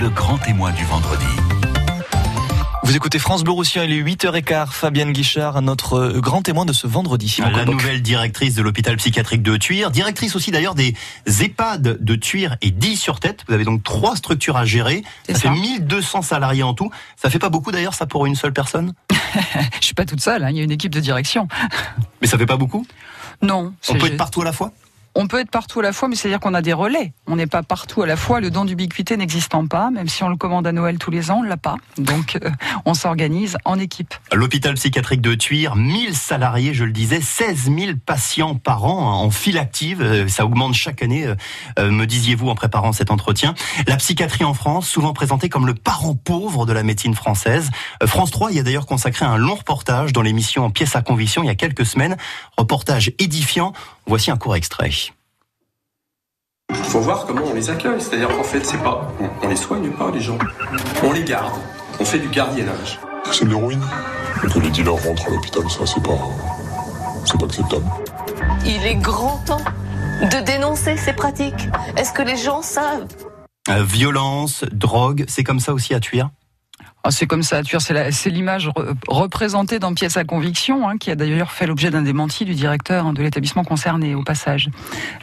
le grand témoin du vendredi. Vous écoutez France Bleu Roussillon, il est 8h15. Fabienne Guichard, notre grand témoin de ce vendredi. La nouvelle directrice de l'hôpital psychiatrique de Tuire, directrice aussi d'ailleurs des EHPAD de Tuire et 10 sur tête. Vous avez donc trois structures à gérer. Ça, fait 1200 salariés en tout. Ça fait pas beaucoup d'ailleurs, ça pour une seule personne? Je suis pas toute seule, hein. il y a une équipe de direction. Mais ça fait pas beaucoup? Non. On peut être partout à la fois? On peut être partout à la fois, mais c'est-à-dire qu'on a des relais. On n'est pas partout à la fois. Le don d'ubiquité n'existant pas, même si on le commande à Noël tous les ans, on l'a pas. Donc, euh, on s'organise en équipe. L'hôpital psychiatrique de Tuire, 1000 salariés, je le disais, 16 000 patients par an en file active. Euh, ça augmente chaque année, euh, me disiez-vous en préparant cet entretien. La psychiatrie en France, souvent présentée comme le parent pauvre de la médecine française. France 3 y a d'ailleurs consacré un long reportage dans l'émission en pièces à conviction il y a quelques semaines. Reportage édifiant. Voici un court extrait. Il faut voir comment on les accueille. C'est-à-dire qu'en fait, c'est pas, on, les soigne pas, les gens. On les garde. On fait du gardiennage. C'est de l'héroïne. Que les dealers rentrent à l'hôpital, ça, c'est pas, c'est pas acceptable. Il est grand temps de dénoncer ces pratiques. Est-ce que les gens savent? Euh, Violence, drogue, c'est comme ça aussi à tuer? Ah, c'est comme ça. C'est l'image représentée dans Pièce à conviction, hein, qui a d'ailleurs fait l'objet d'un démenti du directeur hein, de l'établissement concerné au passage.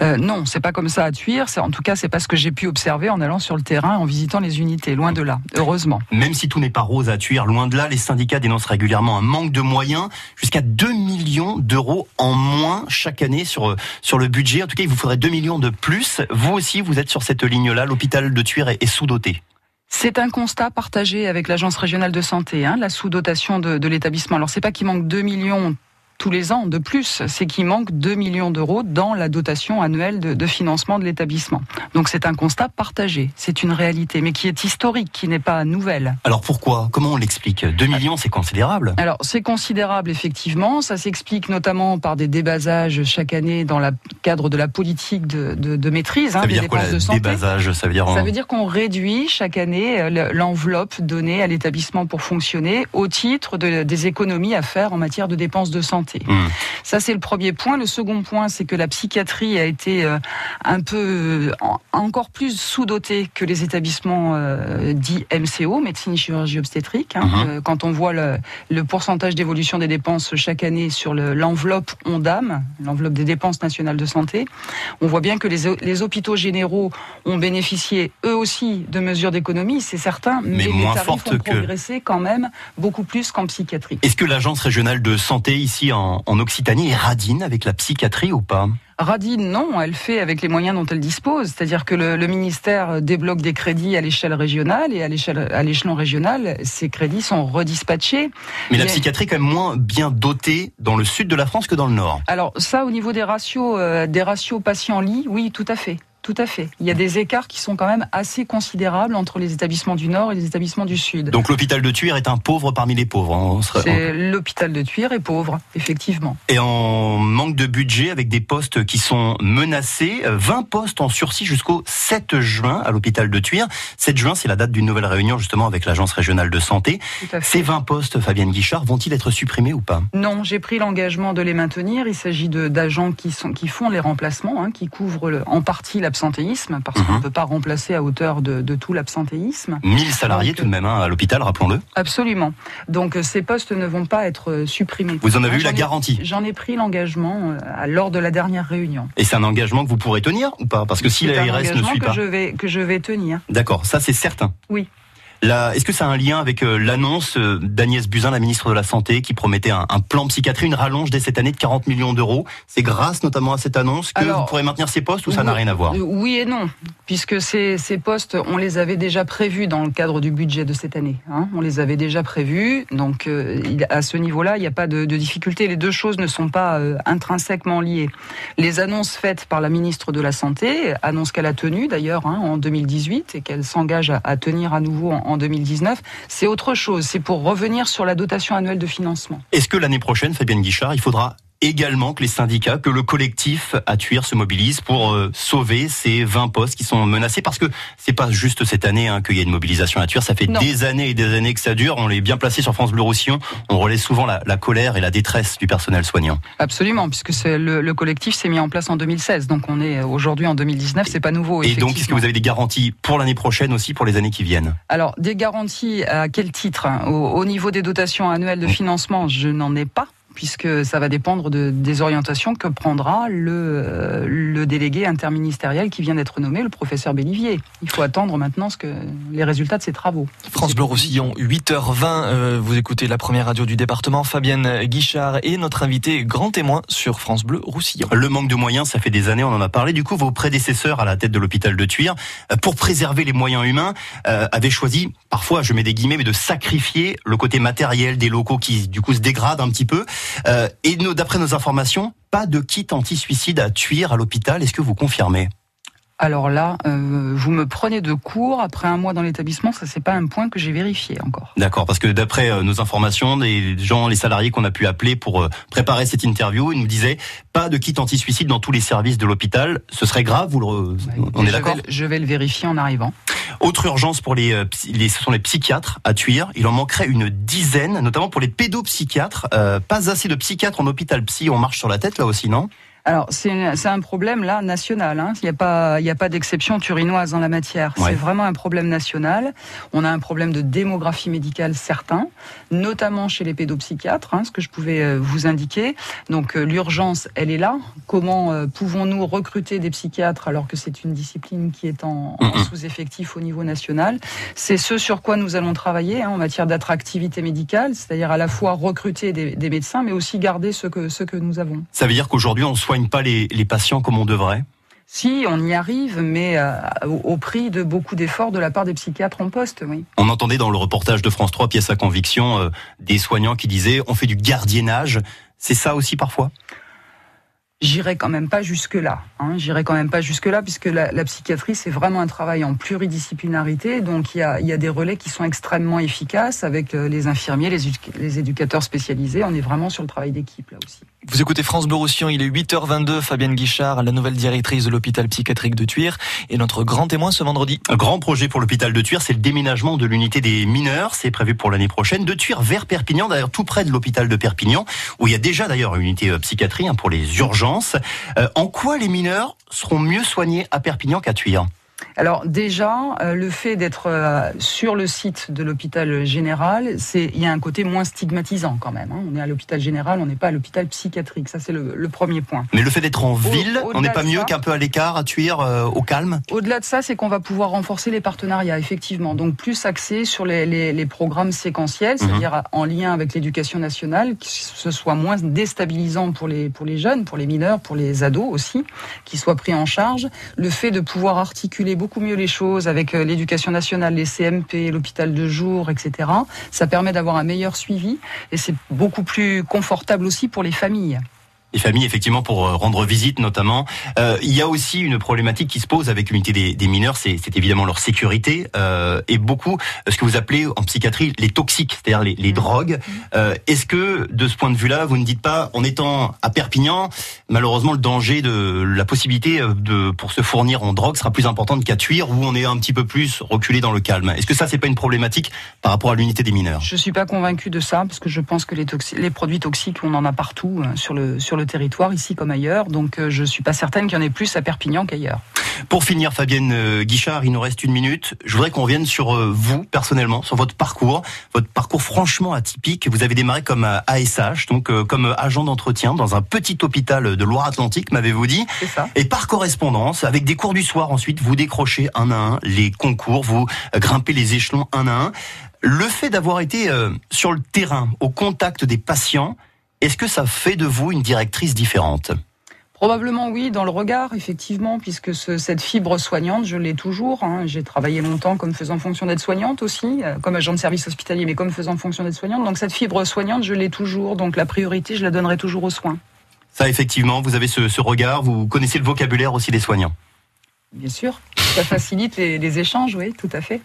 Euh, non, c'est pas comme ça à tuer. En tout cas, c'est pas ce que j'ai pu observer en allant sur le terrain, en visitant les unités. Loin de là, heureusement. Même si tout n'est pas rose à tuer, loin de là, les syndicats dénoncent régulièrement un manque de moyens, jusqu'à 2 millions d'euros en moins chaque année sur sur le budget. En tout cas, il vous faudrait 2 millions de plus. Vous aussi, vous êtes sur cette ligne-là. L'hôpital de Tuire est sous-doté. C'est un constat partagé avec l'Agence régionale de santé, hein, la sous-dotation de, de l'établissement. Alors c'est pas qu'il manque 2 millions tous les ans de plus, c'est qu'il manque 2 millions d'euros dans la dotation annuelle de, de financement de l'établissement. Donc c'est un constat partagé, c'est une réalité, mais qui est historique, qui n'est pas nouvelle. Alors pourquoi? Comment on l'explique? 2 millions, c'est considérable Alors c'est considérable, effectivement. Ça s'explique notamment par des débasages chaque année dans le cadre de la politique de, de, de maîtrise hein, des dire dépenses quoi, de santé. Débasage, ça veut dire... Ça veut dire qu'on réduit chaque année euh, l'enveloppe donnée à l'établissement pour fonctionner au titre de, des économies à faire en matière de dépenses de santé. Mmh. Ça, c'est le premier point. Le second point, c'est que la psychiatrie a été euh, un peu euh, encore plus sous-dotée que les établissements euh, dits MCO, médecine, chirurgie, obstétrique. Hein. Mhm. quand on voit le, le pourcentage d'évolution des dépenses chaque année sur l'enveloppe ONDAM, l'enveloppe des dépenses nationales de santé, on voit bien que les, les hôpitaux généraux ont bénéficié eux aussi de mesures d'économie, c'est certain, mais, Mais les moins tarifs ont que- progressé quand même beaucoup plus qu'en psychiatrie. Est-ce que l'agence régionale de santé ici en, en Occitanie est radine avec la psychiatrie ou pas Radine, non, elle fait avec les moyens dont elle dispose. C'est-à-dire que le, le ministère débloque des crédits à l'échelle régionale et à l'échelon régional, ces crédits sont redispatchés. Mais la psychiatrie est quand même moins bien dotée dans le sud de la France que dans le nord. Alors ça, au niveau des ratios, euh, des ratios patients-lits, oui, tout à fait. Tout à fait. Il y a des écarts qui sont quand même assez considérables entre les établissements du Nord et les établissements du Sud. Donc l'hôpital de Tuire est un pauvre parmi les pauvres. hein. Serait- l'hôpital de Tuire est pauvre, effectivement. Et en manque de budget avec des postes qui sont menacés, euh, 20 postes en sursis jusqu'au 7 juin à l'hôpital de Tuire. 7 juin, c'est la date d'une nouvelle réunion justement avec l'agence régionale de santé. Ces 20 postes, Fabienne Guichard, vont-ils être supprimés ou pas? Non, j'ai pris l'engagement de les maintenir. Il s'agit d'agents qui, sont, qui font les remplacements, hein, qui couvrent le- en partie l'absentéisme, parce qu'on Mhm. ne peut pas remplacer à hauteur de, de tout l'absentéisme. 1000 salariés Donc, tout de même hein, à l'hôpital, rappelons-le. Absolument. Donc euh, ces postes ne vont pas être euh, supprimés. Vous en avez eu la garantie? J'en ai pris l'engagement euh, lors de la dernière réunion. Et c'est un engagement que vous pourrez tenir ou pas? Parce que si C'est la un RS ne suit que pas. je vais que je vais tenir. D'accord, ça c'est certain. Oui. Est-ce que ça a un lien avec euh, l'annonce euh, d'Agnès Buzyn, la ministre de la Santé, qui promettait un, un plan psychiatrie, une rallonge dès cette année de 40 millions d'euros? C'est grâce notamment à cette annonce que Alors, vous pourrez maintenir ces postes ou ça n'a rien à voir? euh, Oui et non, puisque ces, ces postes, on les avait déjà prévus dans le cadre du budget de cette année. hein. on les avait déjà prévus, donc euh, à ce niveau-là, il n'y a pas de, de difficulté. Les deux choses ne sont pas euh, intrinsèquement liées. Les annonces faites par la ministre de la Santé, annonce qu'elle a tenue d'ailleurs hein, en 2018 et qu'elle s'engage à, à tenir à nouveau en, en 2019, c'est autre chose. C'est pour revenir sur la dotation annuelle de financement. Est-ce que l'année prochaine, Fabienne Guichard, il faudra également que les syndicats, que le collectif à Tuire se mobilise pour euh, sauver ces 20 postes qui sont menacés parce que c'est pas juste cette année hein, qu'il y a une mobilisation à Tuire, ça fait Non. des années et des années que ça dure. On est bien placé sur France Bleu Roussillon. On relaie souvent la, la colère et la détresse du personnel soignant. Absolument, puisque le, le collectif s'est mis en place en 2016, donc on est aujourd'hui en 2019, c'est pas nouveau. Et donc, est-ce que vous avez des garanties pour l'année prochaine aussi, pour les années qui viennent? Alors, des garanties à quel titre? Au, au niveau des dotations annuelles de financement, je n'en ai pas puisque ça va dépendre de, des orientations que prendra le, euh, le délégué interministériel qui vient d'être nommé, le professeur Bellivier. Il faut attendre maintenant ce que, les résultats de ses travaux. France Bleu Roussillon, 8h20, euh, vous écoutez la première radio du département, Fabienne Guichard et notre invité grand témoin sur France Bleu Roussillon. Le manque de moyens, ça fait des années, on en a parlé. Du coup, vos prédécesseurs à la tête de l'hôpital de Tuire, euh, pour préserver les moyens humains, euh, avaient choisi, parfois, je mets des guillemets, mais de sacrifier le côté matériel des locaux qui, du coup, se dégradent un petit peu. Euh, et d'après nos informations, pas de kit anti-suicide à Tuire à l'hôpital. Est-ce que vous confirmez? Alors là, euh, vous me prenez de court après un mois dans l'établissement, ça c'est pas un point que j'ai vérifié encore. D'accord, parce que d'après euh, nos informations, les gens, les salariés qu'on a pu appeler pour euh, préparer cette interview, ils nous disaient pas de kit anti-suicide dans tous les services de l'hôpital. Ce serait grave, vous le, on est je d'accord vais, je vais le vérifier en arrivant. Autre urgence pour les, euh, les, ce sont les psychiatres à Tuire. Il en manquerait une dizaine, notamment pour les pédopsychiatres. Euh, pas assez de psychiatres en hôpital psy. On marche sur la tête là aussi, non? Alors c'est un problème là national. hein. Il n'y a pas il y a pas d'exception turinoise en la matière. Ouais. C'est vraiment un problème national. On a un problème de démographie médicale certain, notamment chez les pédopsychiatres, hein, ce que je pouvais euh, vous indiquer. Donc euh, l'urgence, elle est là. Comment euh, pouvons-nous recruter des psychiatres alors que c'est une discipline qui est en, en sous-effectif au niveau national? C'est ce sur quoi nous allons travailler hein, en matière d'attractivité médicale, c'est-à-dire à la fois recruter des, des médecins, mais aussi garder ceux que ceux que nous avons. Ça veut dire qu'aujourd'hui, on soigne pas les, les patients comme on devrait Si, on y arrive, mais euh, au, prix de beaucoup d'efforts de la part des psychiatres en poste, oui. On entendait dans le reportage de France 3, pièce à conviction, euh, des soignants qui disaient on fait du gardiennage. C'est ça aussi parfois J'irai quand même pas jusque-là. Hein. J'irai quand même pas jusque-là, puisque la, la psychiatrie, c'est vraiment un travail en pluridisciplinarité. Donc, il y a, il y a des relais qui sont extrêmement efficaces avec euh, les infirmiers, les éducateurs spécialisés. On est vraiment sur le travail d'équipe, là aussi. Vous écoutez France Bleu il est 8h22, Fabienne Guichard, la nouvelle directrice de l'hôpital psychiatrique de Tuire, et notre grand témoin ce vendredi. Un grand projet pour l'hôpital de Tuire, c'est le déménagement de l'unité des mineurs. C'est prévu pour l'année prochaine de Tuire vers Perpignan, d'ailleurs tout près de l'hôpital de Perpignan, où il y a déjà d'ailleurs une unité euh, psychiatrie hein, pour les urgences. Euh, en quoi les mineurs seront mieux soignés à Perpignan qu'à Tuire Alors déjà, euh, le fait d'être euh, sur le site de l'hôpital général, c'est il y a un côté moins stigmatisant quand même. hein. On est à l'hôpital général, on n'est pas à l'hôpital psychiatrique. Ça c'est le, le premier point. Mais le fait d'être en ville, on n'est pas mieux qu'un peu à l'écart, à Tuire, euh, au calme? Au-delà de ça, c'est qu'on va pouvoir renforcer les partenariats, effectivement. Donc plus axé sur les, les, les programmes séquentiels, c'est-à-dire en lien avec l'éducation nationale, que ce soit moins déstabilisant pour les, pour les jeunes, pour les mineurs, pour les ados aussi, qui soient pris en charge. Le fait de pouvoir articuler beaucoup mieux les choses avec euh, l'éducation nationale, les CMP, l'hôpital de jour, etc., ça permet d'avoir un meilleur suivi et c'est beaucoup plus confortable aussi pour les familles. Les familles, effectivement, pour euh, rendre visite notamment. Euh, il y a aussi une problématique qui se pose avec l'unité des, des mineurs, c'est évidemment leur sécurité euh, et beaucoup ce que vous appelez en psychiatrie les toxiques, c'est-à-dire les, les drogues. Euh, Est-ce que de ce point de vue-là, vous ne dites pas, en étant à Perpignan, malheureusement le danger de la possibilité de pour se fournir en drogue sera plus importante qu'à Tuire où on est un petit peu plus reculé dans le calme? Est-ce que ça c'est pas une problématique par rapport à l'unité des mineurs? Je suis pas convaincu de ça parce que je pense que les, les produits toxiques, on en a partout sur le sur le territoire, ici comme ailleurs. Donc euh, je suis pas certaine qu'il y en ait plus à Perpignan qu'ailleurs. Pour finir, Fabienne euh, Guichard, il nous reste une minute. Je voudrais qu'on revienne sur euh, vous, personnellement, sur votre parcours. Votre parcours franchement atypique. Vous avez démarré comme ASH, donc comme agent d'entretien dans un petit hôpital de Loire-Atlantique, m'avez-vous dit. C'est ça. Et par correspondance, avec des cours du soir ensuite, vous décrochez un à un les concours, vous grimpez les échelons un à un. Le fait d'avoir été sur le terrain, au contact des patients, est-ce que ça fait de vous une directrice différente? Probablement oui, dans le regard, effectivement, puisque ce- cette fibre soignante, je l'ai toujours. hein. J'ai travaillé longtemps comme faisant fonction d'aide-soignante aussi, euh, comme agent de service hospitalier, mais comme faisant fonction d'aide-soignante. Donc cette fibre soignante, je l'ai toujours. Donc la priorité, je la donnerai toujours aux soins. Ça, effectivement, vous avez ce, ce regard, vous connaissez le vocabulaire aussi des soignants? Bien sûr, ça facilite les, les échanges, oui, tout à fait.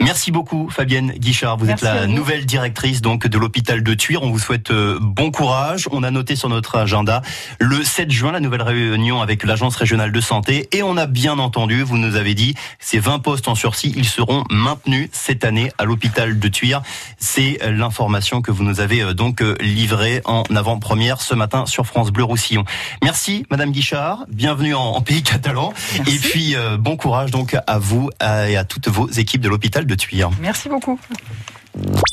Merci beaucoup Fabienne Guichard. Vous Merci êtes la vous. nouvelle directrice donc de l'hôpital de Tuire. On vous souhaite euh, bon courage. On a noté sur notre agenda le 7 juin la nouvelle réunion avec l'agence régionale de santé et on a bien entendu, vous nous avez dit, ces 20 postes en sursis, ils seront maintenus cette année à l'hôpital de Tuire. C'est euh, l'information que vous nous avez euh, donc livrée en avant-première ce matin sur France Bleu Roussillon. Merci Madame Guichard, bienvenue en, en pays catalan Merci. et puis euh, bon courage donc à vous et à toutes vos équipes de l'hôpital de. Merci beaucoup.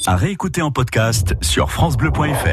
À réécouter en podcast sur FranceBleu.fr.